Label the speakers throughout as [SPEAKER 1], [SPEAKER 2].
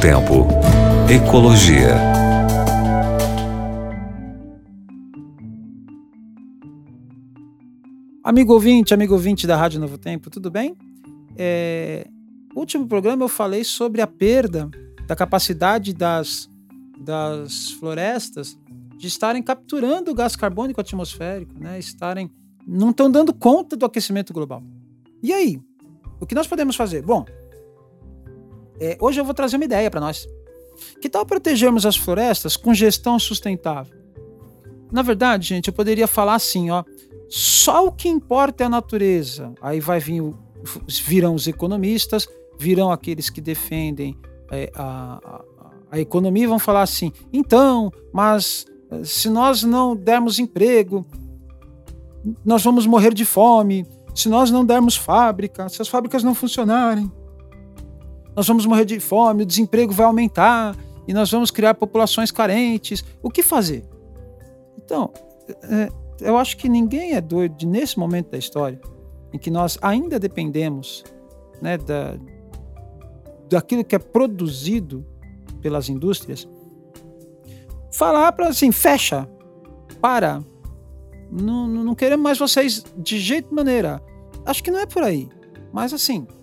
[SPEAKER 1] Tempo. Ecologia.
[SPEAKER 2] Amigo ouvinte, amigo ouvinte da Rádio Novo Tempo, tudo bem? É, último programa eu falei sobre a perda da capacidade das, das florestas de estarem capturando o gás carbônico atmosférico, né? estarem não estão dando conta do aquecimento global. E aí? O que nós podemos fazer? Bom, é, hoje eu vou trazer uma ideia para nós. Que tal protegermos as florestas com gestão sustentável? Na verdade, gente, eu poderia falar assim, ó, só o que importa é a natureza. Aí vai vir, virão os economistas, virão aqueles que defendem é, a, a, a economia e vão falar assim, então, mas eh, se nós não dermos emprego, nós vamos morrer de fome. Se nós não dermos fábrica, se as fábricas não funcionarem, nós vamos morrer de fome, o desemprego vai aumentar e nós vamos criar populações carentes. O que fazer? Então, é, eu acho que ninguém é doido nesse momento da história em que nós ainda dependemos né, da, daquilo que é produzido pelas indústrias, falar para assim, fecha, para, não, não queremos mais vocês de jeito maneira. Acho que não é por aí. Mas assim, é,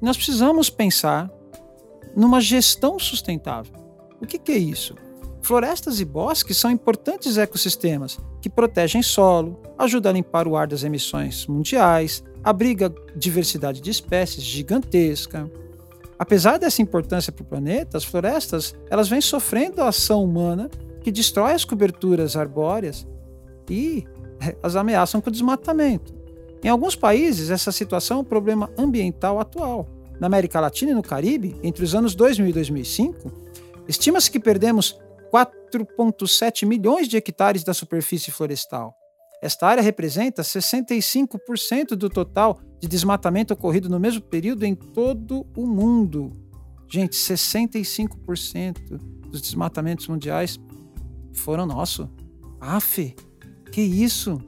[SPEAKER 2] nós precisamos pensar numa gestão sustentável. O que, que é isso? Florestas e bosques são importantes ecossistemas que protegem solo, ajudam a limpar o ar das emissões mundiais, abriga diversidade de espécies gigantesca. Apesar dessa importância para o planeta, as florestas elas vêm sofrendo a ação humana que destrói as coberturas arbóreas e as ameaçam com o desmatamento. Em alguns países, essa situação é um problema ambiental atual. Na América Latina e no Caribe, entre os anos 2000 e 2005, estima-se que perdemos 4,7 milhões de hectares da superfície florestal. Esta área representa 65% do total de desmatamento ocorrido no mesmo período em todo o mundo. Gente, 65% dos desmatamentos mundiais foram nossos. Afe, que isso?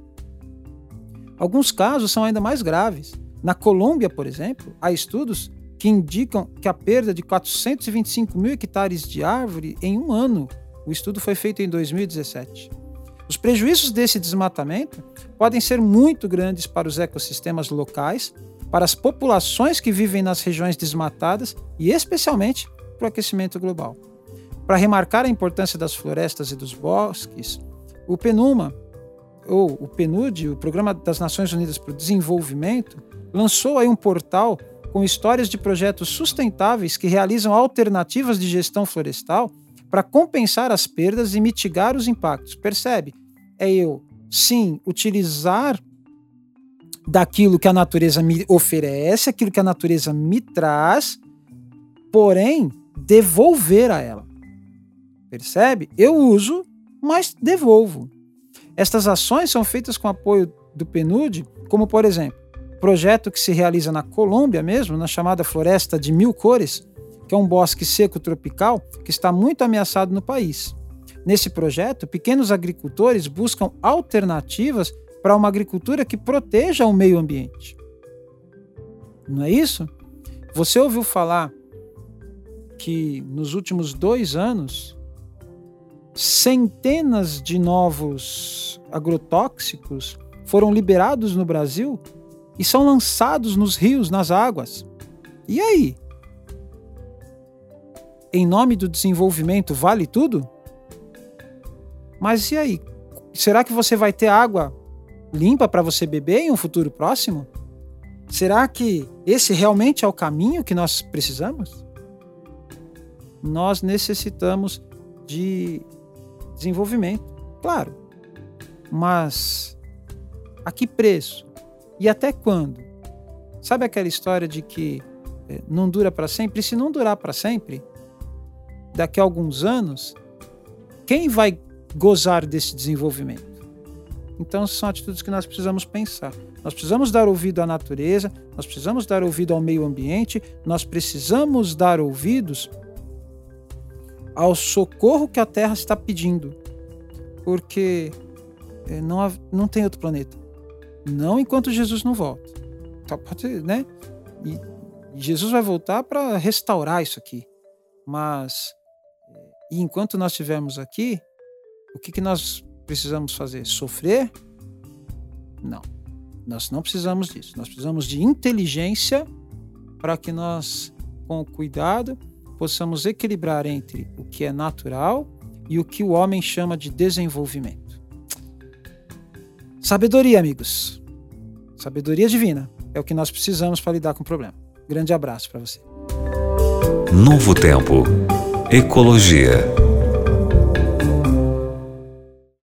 [SPEAKER 2] Alguns casos são ainda mais graves. Na Colômbia, por exemplo, há estudos que indicam que a perda de 425 mil hectares de árvore em um ano. O estudo foi feito em 2017. Os prejuízos desse desmatamento podem ser muito grandes para os ecossistemas locais, para as populações que vivem nas regiões desmatadas e, especialmente, para o aquecimento global. Para remarcar a importância das florestas e dos bosques, o PNUMA, ou o PNUD, o Programa das Nações Unidas para o Desenvolvimento, lançou aí um portal com histórias de projetos sustentáveis que realizam alternativas de gestão florestal para compensar as perdas e mitigar os impactos. Percebe? É eu, sim, utilizar daquilo que a natureza me oferece, aquilo que a natureza me traz, porém devolver a ela. Percebe? Eu uso, mas devolvo. Estas ações são feitas com apoio do PNUD, como por exemplo, projeto que se realiza na Colômbia mesmo, na chamada Floresta de Mil Cores, que é um bosque seco tropical que está muito ameaçado no país. Nesse projeto, pequenos agricultores buscam alternativas para uma agricultura que proteja o meio ambiente. Não é isso? Você ouviu falar que nos últimos dois anos centenas de novos agrotóxicos foram liberados no Brasil e são lançados nos rios, nas águas. E aí? Em nome do desenvolvimento vale tudo? Mas e aí? Será que você vai ter água limpa para você beber em um futuro próximo? Será que esse realmente é o caminho que nós precisamos? Nós necessitamos de desenvolvimento, claro. Mas a que preço? E até quando? Sabe aquela história de que eh, não dura para sempre? E se não durar para sempre, daqui a alguns anos, quem vai gozar desse desenvolvimento? Então, são atitudes que nós precisamos pensar. Nós precisamos dar ouvido à natureza, nós precisamos dar ouvido ao meio ambiente, nós precisamos dar ouvidos ao socorro que a Terra está pedindo, porque eh, não, não tem outro planeta. Não enquanto Jesus não volta. Então, pode, né? E Jesus vai voltar para restaurar isso aqui. Mas, e enquanto nós estivermos aqui, o que, que nós precisamos fazer? Sofrer? Não. Nós não precisamos disso. Nós precisamos de inteligência para que nós, com cuidado, possamos equilibrar entre o que é natural e o que o homem chama de desenvolvimento. Sabedoria, amigos. Sabedoria divina é o que nós precisamos para lidar com o problema. Grande abraço para você.
[SPEAKER 1] Novo Tempo. Ecologia.